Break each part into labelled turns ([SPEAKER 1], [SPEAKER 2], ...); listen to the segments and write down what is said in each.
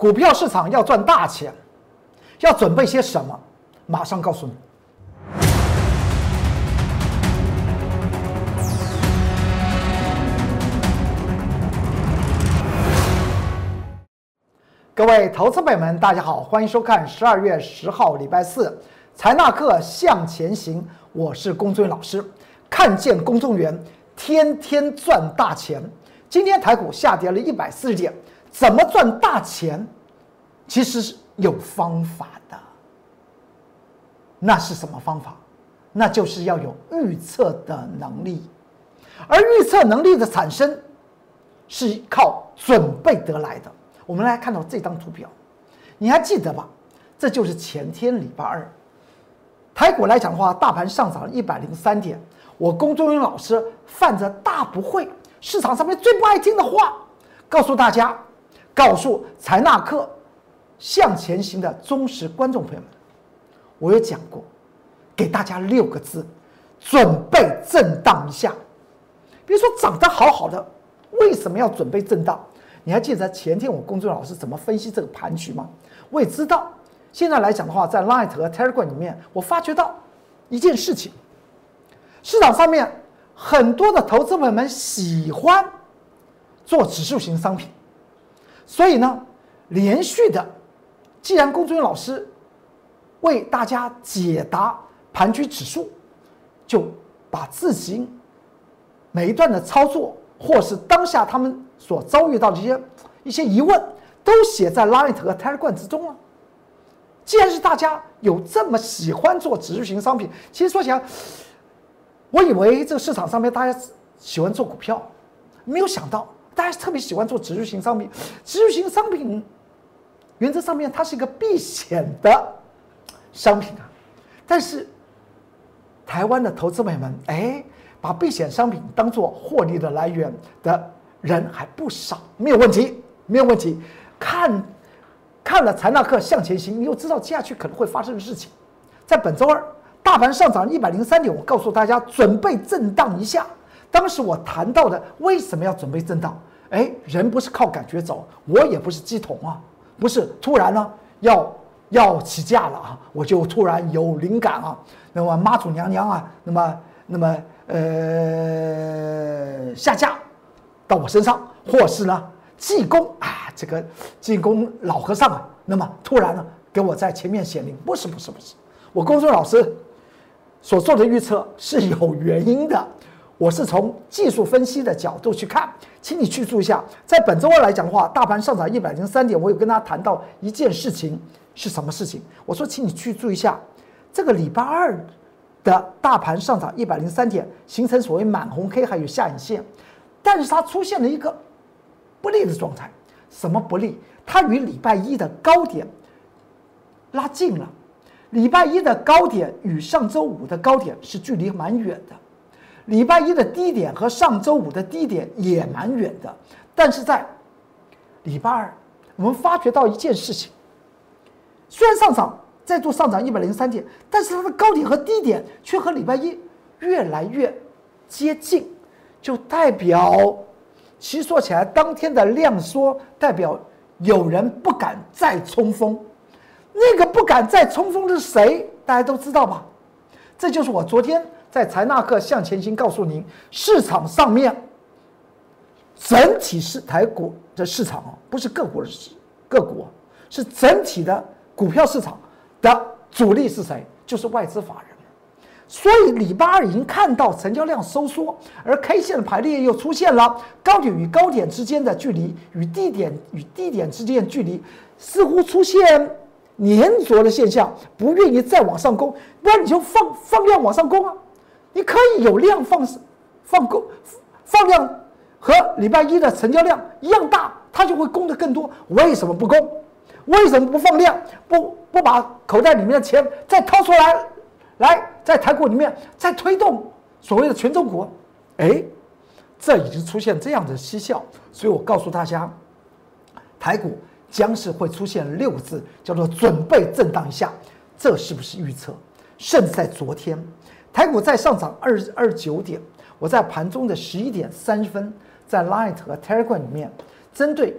[SPEAKER 1] 股票市场要赚大钱，要准备些什么？马上告诉你。各位投资朋友们，大家好，欢迎收看十二月十号礼拜四财纳课向前行。我是龚尊老师，看见公众员天天赚大钱。今天台股下跌了一百四十点，怎么赚大钱？其实是有方法的。那是什么方法？那就是要有预测的能力，而预测能力的产生是靠准备得来的。我们来看到这张图表，你还记得吧？这就是前天礼拜二，台股来讲的话，大盘上涨了一百零三点。我龚忠云老师犯着大不会，市场上面最不爱听的话，告诉大家，告诉财纳克向前行的忠实观众朋友们，我有讲过，给大家六个字：准备震荡一下。比如说涨得好好的，为什么要准备震荡？你还记得前天我公众老师怎么分析这个盘局吗？我也知道，现在来讲的话，在 Light 和 Telegram 里面，我发觉到一件事情：市场上面很多的投资朋友们喜欢做指数型商品，所以呢，连续的，既然公众老师为大家解答盘局指数，就把自己每一段的操作，或是当下他们。所遭遇到的一些一些疑问，都写在 Light 和 Telegram 之中了。既然是大家有这么喜欢做指数型商品，其实说起来，我以为这个市场上面大家喜欢做股票，没有想到大家特别喜欢做指数型商品。指数型商品原则上面它是一个避险的商品啊，但是台湾的投资朋友们，哎，把避险商品当做获利的来源的。人还不少，没有问题，没有问题。看，看了财纳克向前行，你又知道接下去可能会发生的事情。在本周二，大盘上涨一百零三点，我告诉大家准备震荡一下。当时我谈到的为什么要准备震荡？哎，人不是靠感觉走，我也不是鸡桶啊，不是突然呢要要起价了啊，我就突然有灵感啊。那么妈祖娘娘啊，那么那么呃下架。到我身上，或是呢，济公啊，这个济公老和尚啊，那么突然呢，给我在前面显灵，不是不是不是，我公孙老师所做的预测是有原因的，我是从技术分析的角度去看，请你去注意一下，在本周二来讲的话，大盘上涨一百零三点，我有跟他谈到一件事情是什么事情？我说，请你去注意一下，这个礼拜二的大盘上涨一百零三点，形成所谓满红 K 还有下影线。但是它出现了一个不利的状态，什么不利？它与礼拜一的高点拉近了，礼拜一的高点与上周五的高点是距离蛮远的，礼拜一的低点和上周五的低点也蛮远的。但是在礼拜二，我们发觉到一件事情：虽然上涨再度上涨一百零三点，但是它的高点和低点却和礼拜一越来越接近。就代表，其实说起来，当天的量缩代表有人不敢再冲锋，那个不敢再冲锋的是谁？大家都知道吧？这就是我昨天在财纳克向前行告诉您，市场上面整体是台股的市场啊，不是个股的个股，是整体的股票市场的主力是谁？就是外资法人。所以礼拜二已经看到成交量收缩，而 K 线的排列又出现了高点与高点之间的距离与低点与低点之间的距离似乎出现粘着的现象，不愿意再往上攻，不然你就放放量往上攻啊！你可以有量放放够放量和礼拜一的成交量一样大，它就会攻得更多。为什么不攻？为什么不放量？不不把口袋里面的钱再掏出来？来，在台股里面再推动所谓的权重股，哎，这已经出现这样的蹊跷，所以我告诉大家，台股将是会出现六个字，叫做准备震荡一下，这是不是预测？甚至在昨天，台股在上涨二二九点，我在盘中的十一点三十分，在 Light 和 Telegram 里面，针对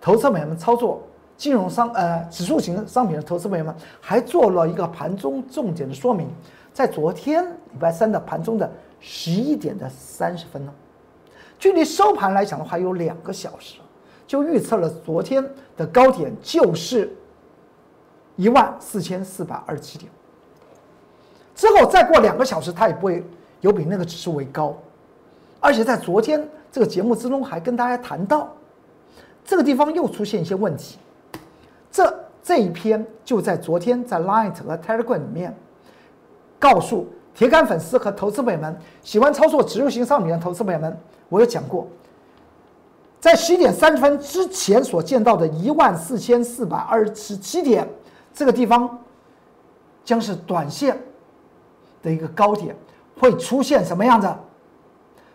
[SPEAKER 1] 投资朋友们操作金融商呃指数型商品的投资朋友们，还做了一个盘中重点的说明，在昨天礼拜三的盘中的十一点的三十分呢，距离收盘来讲的话有两个小时，就预测了昨天的高点就是一万四千四百二十七点，之后再过两个小时，它也不会有比那个指数为高，而且在昨天这个节目之中还跟大家谈到。这个地方又出现一些问题，这这一篇就在昨天在 Line 和 Telegram 里面告诉铁杆粉丝和投资朋友们，喜欢操作植入型商品的投资朋友们，我有讲过，在十一点三十分之前所见到的一万四千四百二十七点这个地方，将是短线的一个高点，会出现什么样子？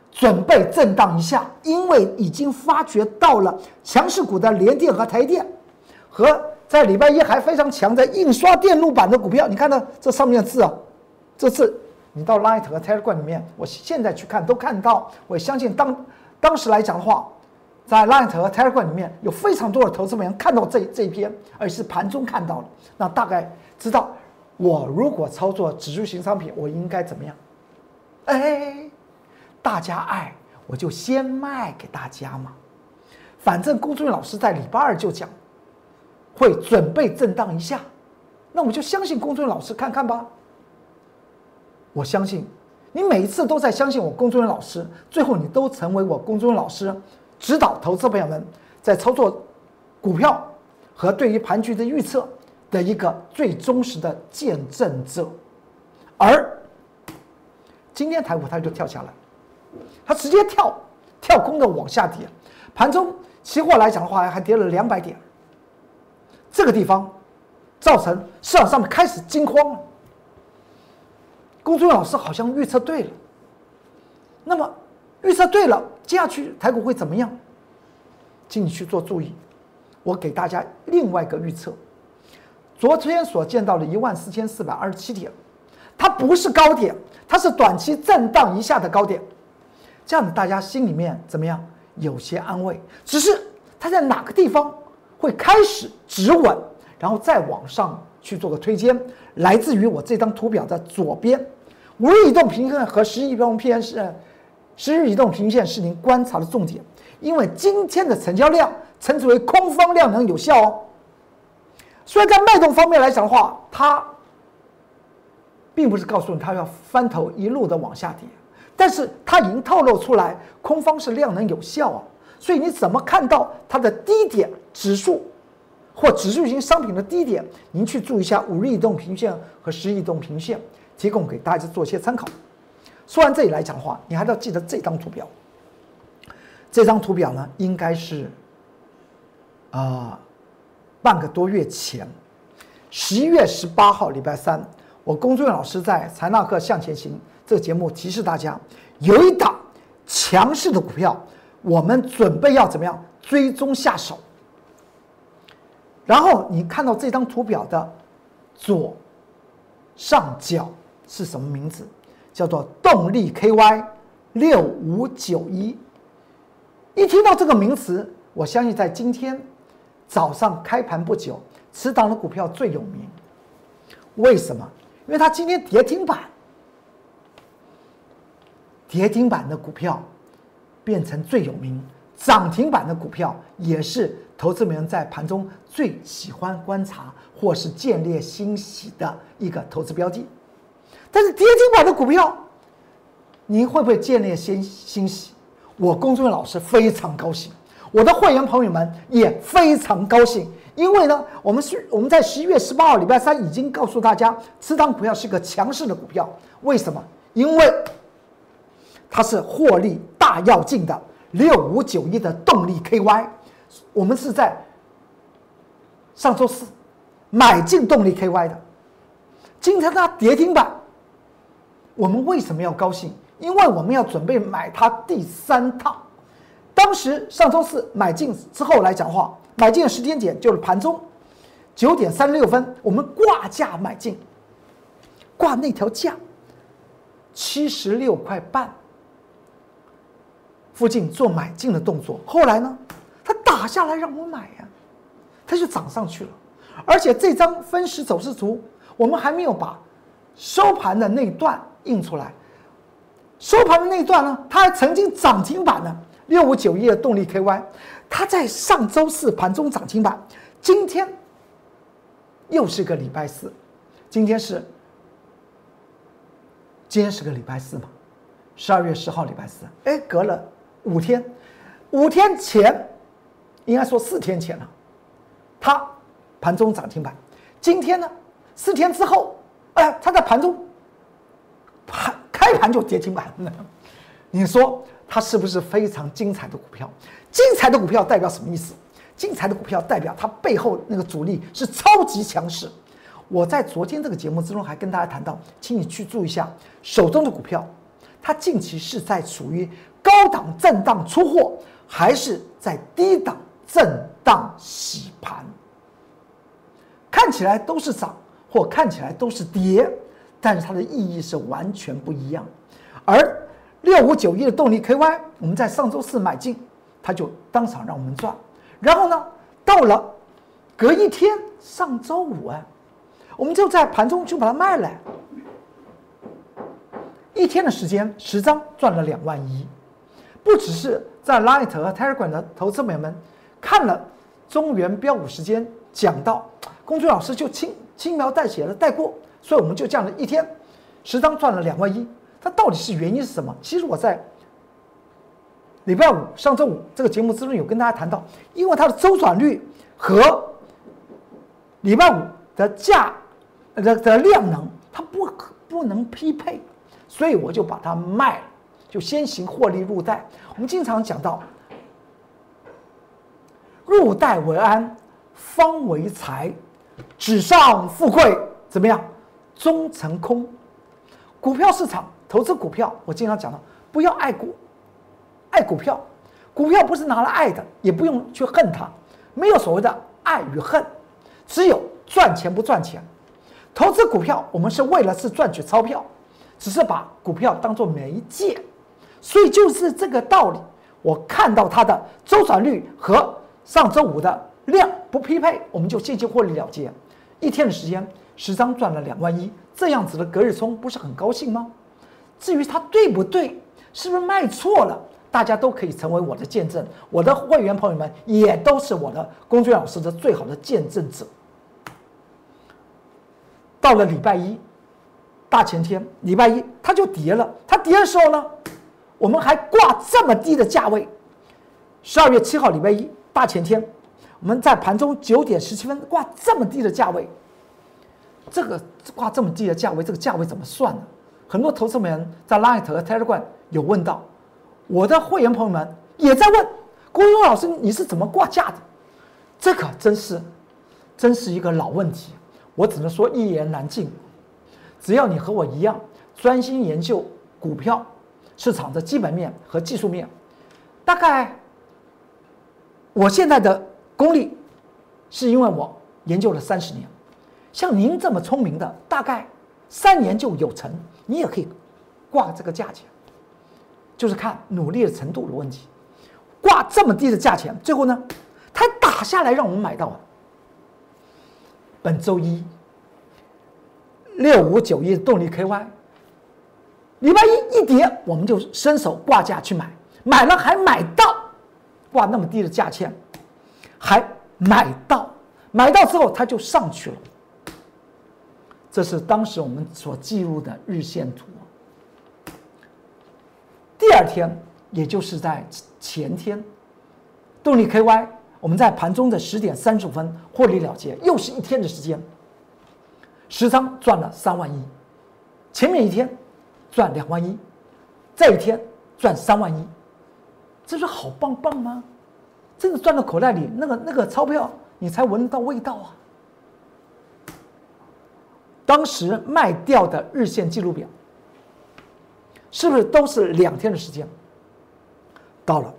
[SPEAKER 1] 准备震荡一下，因为已经发觉到了强势股的联电和台电，和在礼拜一还非常强的印刷电路板的股票。你看到这上面的字啊，这次你到 Light 和 Telegram 里面，我现在去看都看到。我相信当当时来讲的话，在 Light 和 Telegram 里面有非常多的投资人看到这这一篇，而是盘中看到了，那大概知道我如果操作指数型商品，我应该怎么样？哎。大家爱我就先卖给大家嘛，反正龚俊老师在礼拜二就讲，会准备震荡一下，那我就相信龚俊老师看看吧。我相信你每一次都在相信我龚俊老师，最后你都成为我龚俊老师指导投资朋友们在操作股票和对于盘局的预测的一个最忠实的见证者。而今天台股它就跳下来。它直接跳跳空的往下跌，盘中期货来讲的话还跌了两百点，这个地方造成市场上面开始惊慌了。龚忠老师好像预测对了，那么预测对了，接下去台股会怎么样？请你去做注意，我给大家另外一个预测，昨天所见到的一万四千四百二十七点，它不是高点，它是短期震荡一下的高点。这样子，大家心里面怎么样？有些安慰。只是它在哪个地方会开始止稳，然后再往上去做个推荐，来自于我这张图表的左边，五日移动平线和十日移动平线是十日移动平均线是您观察的重点，因为今天的成交量称之为空方量能有效哦。虽然在脉动方面来讲的话，它并不是告诉你它要翻头一路的往下跌。但是它已经透露出来，空方是量能有效啊，所以你怎么看到它的低点指数或指数型商品的低点？您去注意一下五日移动平均线和十日移动平均线，提供给大家做一些参考。说完这里来讲的话，你还要记得这张图表。这张图表呢，应该是啊半个多月前，十一月十八号礼拜三，我龚俊老师在财纳克向前行。这个节目提示大家，有一档强势的股票，我们准备要怎么样追踪下手？然后你看到这张图表的左上角是什么名字？叫做动力 KY 六五九一。一听到这个名词，我相信在今天早上开盘不久，此档的股票最有名。为什么？因为它今天跌停板。跌停板的股票变成最有名，涨停板的股票也是投资人在盘中最喜欢观察或是建立欣喜的一个投资标的。但是跌停板的股票，您会不会建立欣欣喜？我公众老师非常高兴，我的会员朋友们也非常高兴，因为呢，我们是我们在十一月十八号礼拜三已经告诉大家，此档股票是个强势的股票。为什么？因为。它是获利大要进的六五九一的动力 KY，我们是在上周四买进动力 KY 的，今天它跌停板，我们为什么要高兴？因为我们要准备买它第三趟。当时上周四买进之后来讲话，买进的时间点就是盘中九点三十六分，我们挂价买进，挂那条价七十六块半。附近做买进的动作，后来呢，他打下来让我买呀，它就涨上去了。而且这张分时走势图，我们还没有把收盘的那段印出来。收盘的那段呢，它还曾经涨停板呢，六五九一的动力 KY，它在上周四盘中涨停板，今天又是个礼拜四，今天是今天是个礼拜四嘛，十二月十号礼拜四，哎，隔了五天，五天前，应该说四天前了，它盘中涨停板，今天呢，四天之后，哎，它在盘中盘。开盘就跌停板了，你说它是不是非常精彩的股票？精彩的股票代表什么意思？精彩的股票代表它背后那个主力是超级强势。我在昨天这个节目之中还跟大家谈到，请你去注意一下手中的股票，它近期是在处于高档震荡出货，还是在低档震荡洗盘？看起来都是涨，或看起来都是跌。但是它的意义是完全不一样，而六五九一的动力 KY，我们在上周四买进，它就当场让我们赚。然后呢，到了隔一天，上周五啊，我们就在盘中就把它卖了。一天的时间，十张赚了两万一。不只是在 Light 和 Telegram 的投资朋友们看了中原标股时间讲到，公孙老师就轻轻描淡写的带过。所以我们就这样的一天，十张赚了两万一。它到底是原因是什么？其实我在礼拜五、上周五这个节目之中有跟大家谈到，因为它的周转率和礼拜五的价的的量能它不可不能匹配，所以我就把它卖了，就先行获利入袋。我们经常讲到，入袋为安，方为财，纸上富贵怎么样？终成空，股票市场投资股票，我经常讲到，不要爱股，爱股票，股票不是拿来爱的，也不用去恨它，没有所谓的爱与恨，只有赚钱不赚钱。投资股票，我们是为了是赚取钞票，只是把股票当做媒介，所以就是这个道理。我看到它的周转率和上周五的量不匹配，我们就进行获利了结，一天的时间。十张赚了两万一，这样子的隔日冲不是很高兴吗？至于它对不对，是不是卖错了，大家都可以成为我的见证。我的会员朋友们也都是我的龚俊老师的最好的见证者。到了礼拜一，大前天，礼拜一它就跌了。它跌的时候呢，我们还挂这么低的价位。十二月七号礼拜一大前天，我们在盘中九点十七分挂这么低的价位。这个挂这么低的价位，这个价位怎么算呢？很多投资人在 Light 和 Telegram 有问到，我的会员朋友们也在问，郭勇老师你是怎么挂价的？这可真是，真是一个老问题。我只能说一言难尽。只要你和我一样专心研究股票市场的基本面和技术面，大概我现在的功力，是因为我研究了三十年。像您这么聪明的，大概三年就有成，你也可以挂这个价钱，就是看努力的程度的问题。挂这么低的价钱，最后呢，它打下来让我们买到。本周一六五九一动力 KY，礼拜一一跌，我们就伸手挂价去买，买了还买到，挂那么低的价钱，还买到，买到之后它就上去了。这是当时我们所记录的日线图。第二天，也就是在前天，动力 KY，我们在盘中的十点三十五分获利了结，又是一天的时间，十仓赚了三万一。前面一天赚两万一，这一天赚三万一，这是好棒棒吗？真的赚到口袋里，那个那个钞票，你才闻得到味道啊！当时卖掉的日线记录表，是不是都是两天的时间？到了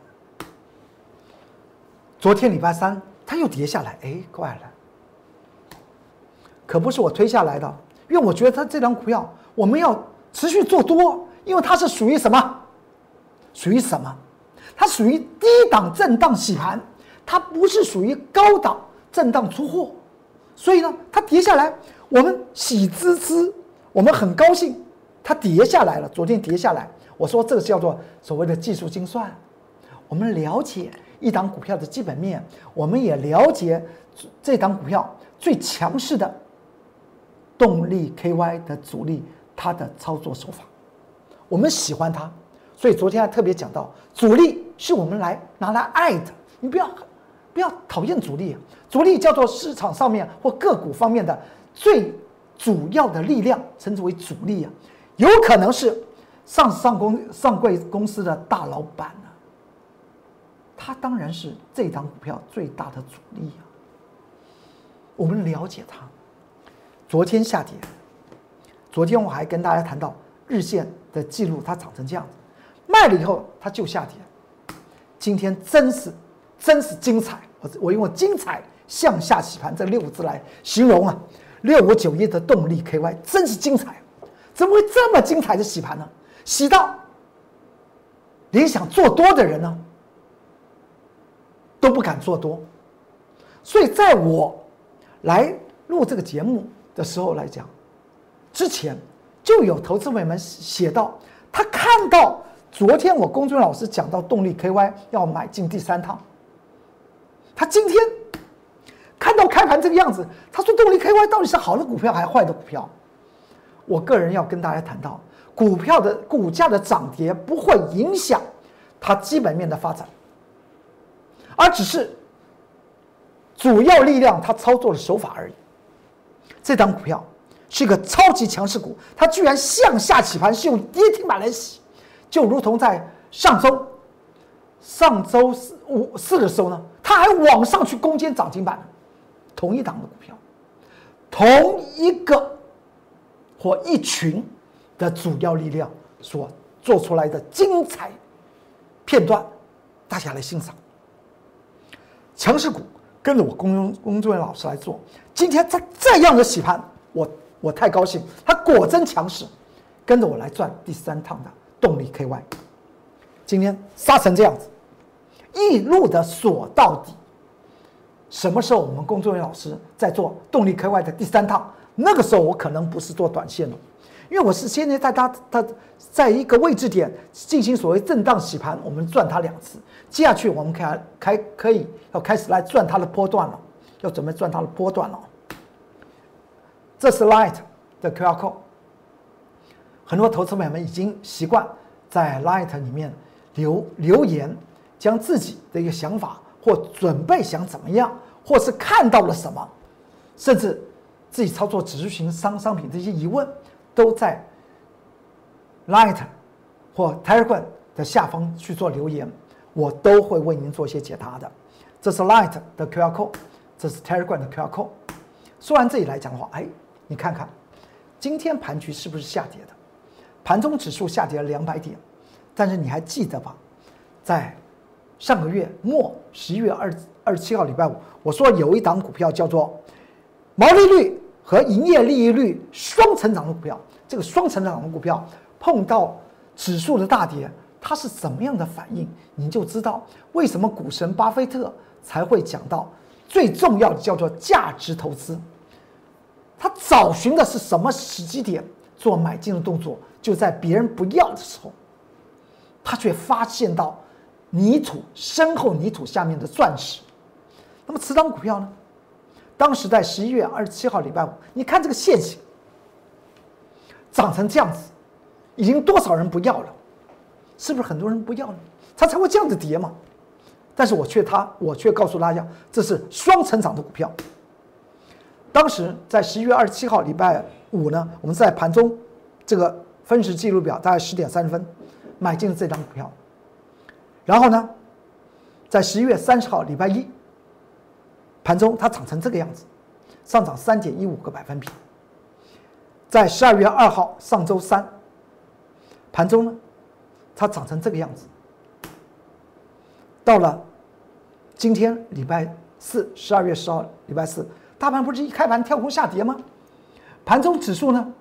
[SPEAKER 1] 昨天礼拜三，它又跌下来，哎，怪了，可不是我推下来的，因为我觉得它这张股票我们要持续做多，因为它是属于什么？属于什么？它属于低档震荡洗盘，它不是属于高档震荡出货，所以呢，它跌下来，我们喜滋滋，我们很高兴，它跌下来了。昨天跌下来，我说这个叫做所谓的技术精算。我们了解一档股票的基本面，我们也了解这档股票最强势的动力 KY 的主力，它的操作手法，我们喜欢它。所以昨天还特别讲到，主力是我们来拿来爱的，你不要不要讨厌主力，主力叫做市场上面或个股方面的最主要的力量，称之为主力啊，有可能是上上公上柜公司的大老板呢，他当然是这张股票最大的主力啊。我们了解它，昨天下跌，昨天我还跟大家谈到日线的记录，它长成这样子。卖了以后，它就下跌。今天真是，真是精彩！我我用“精彩向下洗盘”这六个字来形容啊。六五九一的动力 KY 真是精彩，怎么会这么精彩的洗盘呢？洗到连想做多的人呢都不敢做多。所以在我来录这个节目的时候来讲，之前就有投资委们写到，他看到。昨天我公孙老师讲到动力 KY 要买进第三趟，他今天看到开盘这个样子，他说动力 KY 到底是好的股票还是坏的股票？我个人要跟大家谈到，股票的股价的涨跌不会影响它基本面的发展，而只是主要力量它操作的手法而已。这张股票是一个超级强势股，它居然向下起盘是用跌停板来洗。就如同在上周、上周四五四的时候呢，它还往上去攻坚涨停板，同一档的股票，同一个或一群的主要力量所做出来的精彩片段，大家来欣赏。强势股跟着我工工作人员老师来做，今天在这样的洗盘，我我太高兴，它果真强势，跟着我来赚第三趟的。动力 KY，今天杀成这样子，一路的锁到底。什么时候我们工作人员老师在做动力 KY 的第三趟？那个时候我可能不是做短线了，因为我是现在在它它在一个位置点进行所谓震荡洗盘，我们赚它两次。接下去我们开开可以要开始来赚它的波段了，要准备赚它的波段了。这是 Light 的 QR code。很多投资者们已经习惯在 Light 里面留留言，将自己的一个想法或准备想怎么样，或是看到了什么，甚至自己操作指数型商商品这些疑问，都在 Light 或 Telegram 的下方去做留言，我都会为您做一些解答的。这是 Light 的 QR code，这是 Telegram 的 QR code。说完这里来讲的话，哎，你看看今天盘局是不是下跌的？盘中指数下跌了两百点，但是你还记得吧？在上个月末十一月二二十七号礼拜五，我说有一档股票叫做毛利率和营业利益率双成长的股票。这个双成长的股票碰到指数的大跌，它是怎么样的反应？你就知道为什么股神巴菲特才会讲到最重要的叫做价值投资。他找寻的是什么时机点做买进的动作？就在别人不要的时候，他却发现到泥土深厚泥土下面的钻石。那么，此档股票呢？当时在十一月二十七号礼拜五，你看这个线型涨成这样子，已经多少人不要了？是不是很多人不要呢？它才会这样子跌嘛？但是我却他，我却告诉大家，这是双成长的股票。当时在十一月二十七号礼拜五呢，我们在盘中这个。分时记录表大概十点三十分，买进了这张股票。然后呢，在十一月三十号礼拜一盘中，它涨成这个样子，上涨三点一五个百分比。在十二月二号上周三盘中呢，它涨成这个样子。到了今天礼拜四，十二月十号礼拜四，大盘不是一开盘跳空下跌吗？盘中指数呢？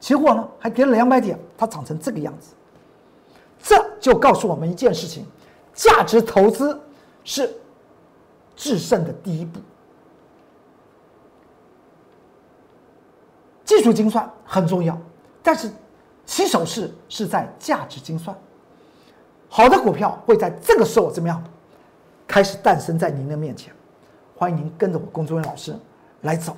[SPEAKER 1] 期货呢还跌了两百点，它涨成这个样子，这就告诉我们一件事情：价值投资是制胜的第一步。技术精算很重要，但是起手式是在价值精算。好的股票会在这个时候怎么样开始诞生在您的面前？欢迎您跟着我，工作人员老师来走。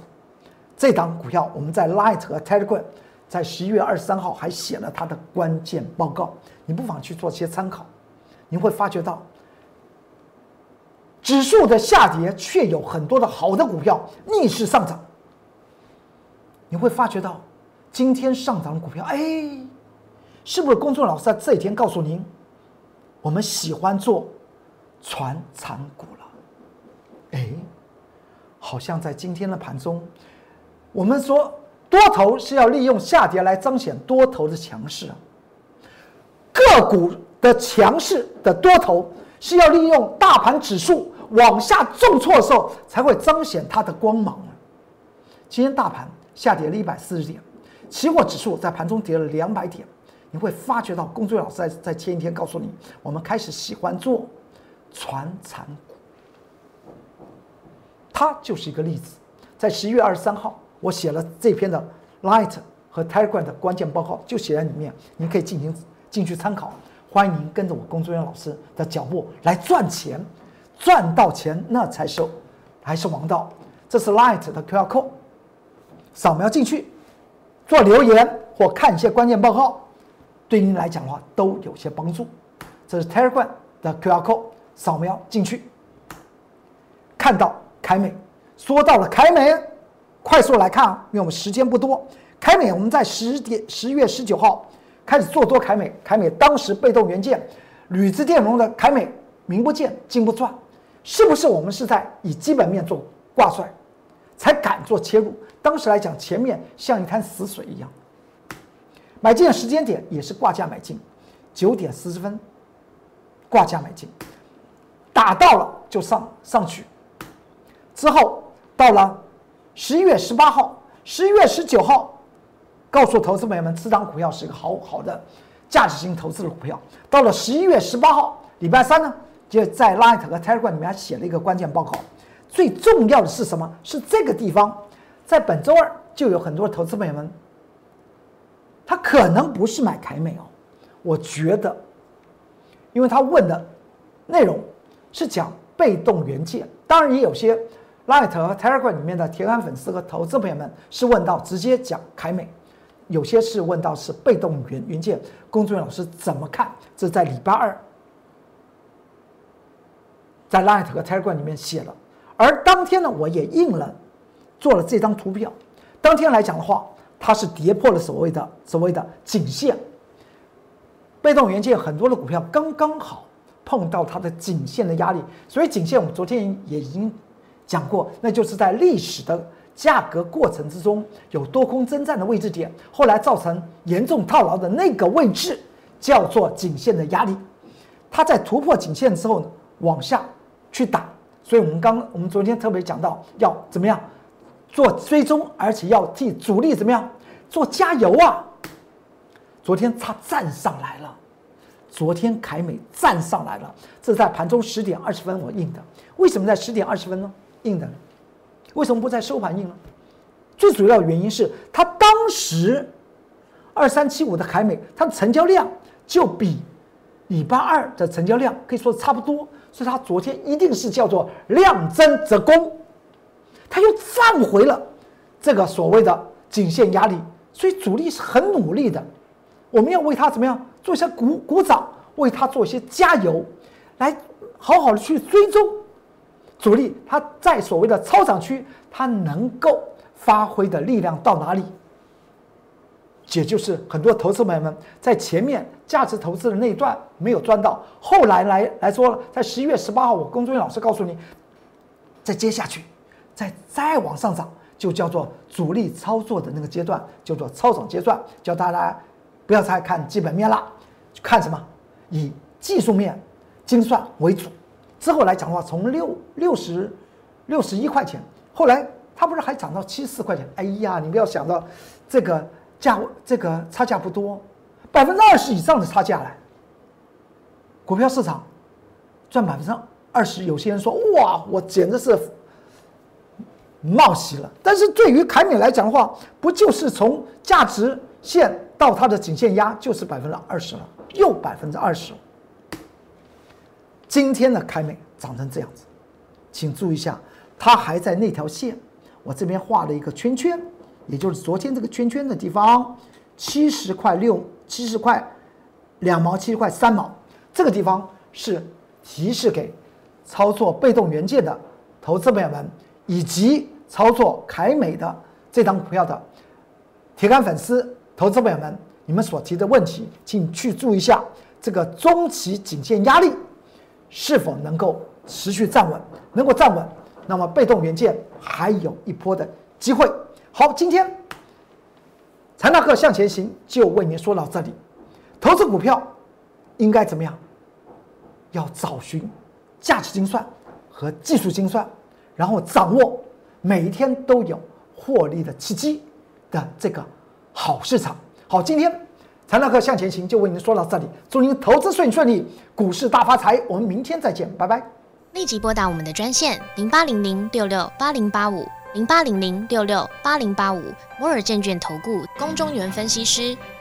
[SPEAKER 1] 这档股票我们在 Light 和 Telegram。在十一月二十三号还写了它的关键报告，你不妨去做些参考。你会发觉到，指数的下跌却有很多的好的股票逆势上涨。你会发觉到，今天上涨的股票，哎，是不是公众老师在这一天告诉您，我们喜欢做传产股了？哎，好像在今天的盘中，我们说多头是要利用下跌来彰显多头的强势啊，个股。的强势的多头是要利用大盘指数往下重挫的时候才会彰显它的光芒今天大盘下跌了一百四十点，期货指数在盘中跌了两百点。你会发觉到，工作老师在在前一天告诉你，我们开始喜欢做传产股，它就是一个例子。在十一月二十三号，我写了这篇的 Light 和 Telegram 的关键报告，就写在里面，你可以进行进去参考。欢迎您跟着我工作人员老师的脚步来赚钱，赚到钱那才是还是王道。这是 Light 的 QR code，扫描进去做留言或看一些关键报告，对您来讲的话都有些帮助。这是 Telegram 的 QR code，扫描进去看到凯美，说到了凯美，快速来看啊，因为我们时间不多。凯美我们在十点十月十九号。开始做多凯美，凯美当时被动元件、铝制电容的凯美名不见经不传，是不是我们是在以基本面做挂帅，才敢做切入？当时来讲，前面像一滩死水一样。买进的时间点也是挂价买进，九点四十分挂价买进，打到了就上上去，之后到了十一月十八号、十一月十九号。告诉投资朋友们，这档股票是一个好好的价值型投资的股票。到了十一月十八号，礼拜三呢，就在 Light 和 Telegram 里面写了一个关键报告。最重要的是什么？是这个地方，在本周二就有很多投资朋友们，他可能不是买凯美哦，我觉得，因为他问的内容是讲被动元件，当然也有些 Light 和 Telegram 里面的铁杆粉丝和投资朋友们是问到直接讲凯美。有些是问到是被动元元件，工作人员老师怎么看？这在礼拜二，在 Light 和 Telegram 里面写了，而当天呢，我也印了，做了这张图表。当天来讲的话，它是跌破了所谓的所谓的颈线，被动元件很多的股票刚刚好碰到它的颈线的压力，所以颈线我们昨天也已经讲过，那就是在历史的。价格过程之中有多空征战的位置点，后来造成严重套牢的那个位置叫做颈线的压力，它在突破颈线之后呢往下去打，所以我们刚我们昨天特别讲到要怎么样做追踪，而且要替主力怎么样做加油啊！昨天它站上来了，昨天凯美站上来了，这是在盘中十点二十分我印的，为什么在十点二十分呢？印的。为什么不在收盘印呢？最主要原因是它当时二三七五的凯美，它的成交量就比礼拜二的成交量可以说差不多，所以它昨天一定是叫做量增则攻，它又站回了这个所谓的颈线压力，所以主力是很努力的，我们要为它怎么样做一些鼓鼓掌，为它做一些加油，来好好的去追踪。主力它在所谓的超涨区，它能够发挥的力量到哪里？也就是很多投资朋友们在前面价值投资的那一段没有赚到，后来来来说了，在十一月十八号，我工作人员老师告诉你，再接下去，再再往上涨，就叫做主力操作的那个阶段，叫做超涨阶段，叫大家不要再看基本面了，看什么？以技术面精算为主。之后来讲的话，从六六十六十一块钱，后来它不是还涨到七十四块钱？哎呀，你不要想到这个价这个差价不多，百分之二十以上的差价来。股票市场赚百分之二十，有些人说哇，我简直是冒喜了。但是对于凯美来讲的话，不就是从价值线到它的颈线压就是百分之二十了，又百分之二十。今天的凯美长成这样子，请注意一下，它还在那条线，我这边画了一个圈圈，也就是昨天这个圈圈的地方，七十块六，七十块两毛，七十块三毛，这个地方是提示给操作被动元件的投资朋友们，以及操作凯美的这张股票的铁杆粉丝投资朋友们，你们所提的问题，请去注意一下这个中期颈线压力。是否能够持续站稳？能够站稳，那么被动元件还有一波的机会。好，今天财纳克向前行就为您说到这里。投资股票应该怎么样？要找寻价值精算和技术精算，然后掌握每一天都有获利的契机的这个好市场。好，今天。财纳克向前行就为您说到这里，祝您投资顺顺利，股市大发财。我们明天再见，拜拜。
[SPEAKER 2] 立即拨打我们的专线零八零零六六八零八五零八零零六六八零八五摩尔证券投顾龚中原分析师。